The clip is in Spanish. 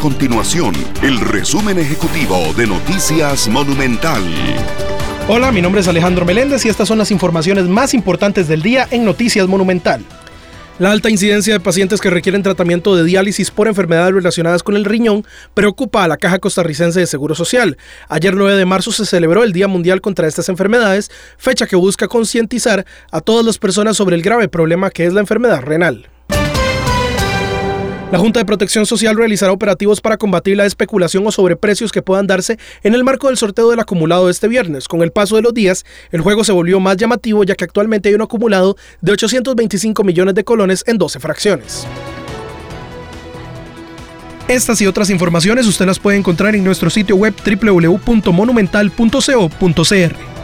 continuación el resumen ejecutivo de Noticias Monumental. Hola, mi nombre es Alejandro Meléndez y estas son las informaciones más importantes del día en Noticias Monumental. La alta incidencia de pacientes que requieren tratamiento de diálisis por enfermedades relacionadas con el riñón preocupa a la Caja Costarricense de Seguro Social. Ayer 9 de marzo se celebró el Día Mundial contra estas enfermedades, fecha que busca concientizar a todas las personas sobre el grave problema que es la enfermedad renal. La Junta de Protección Social realizará operativos para combatir la especulación o sobreprecios que puedan darse en el marco del sorteo del acumulado de este viernes. Con el paso de los días, el juego se volvió más llamativo ya que actualmente hay un acumulado de 825 millones de colones en 12 fracciones. Estas y otras informaciones usted las puede encontrar en nuestro sitio web www.monumental.co.cr.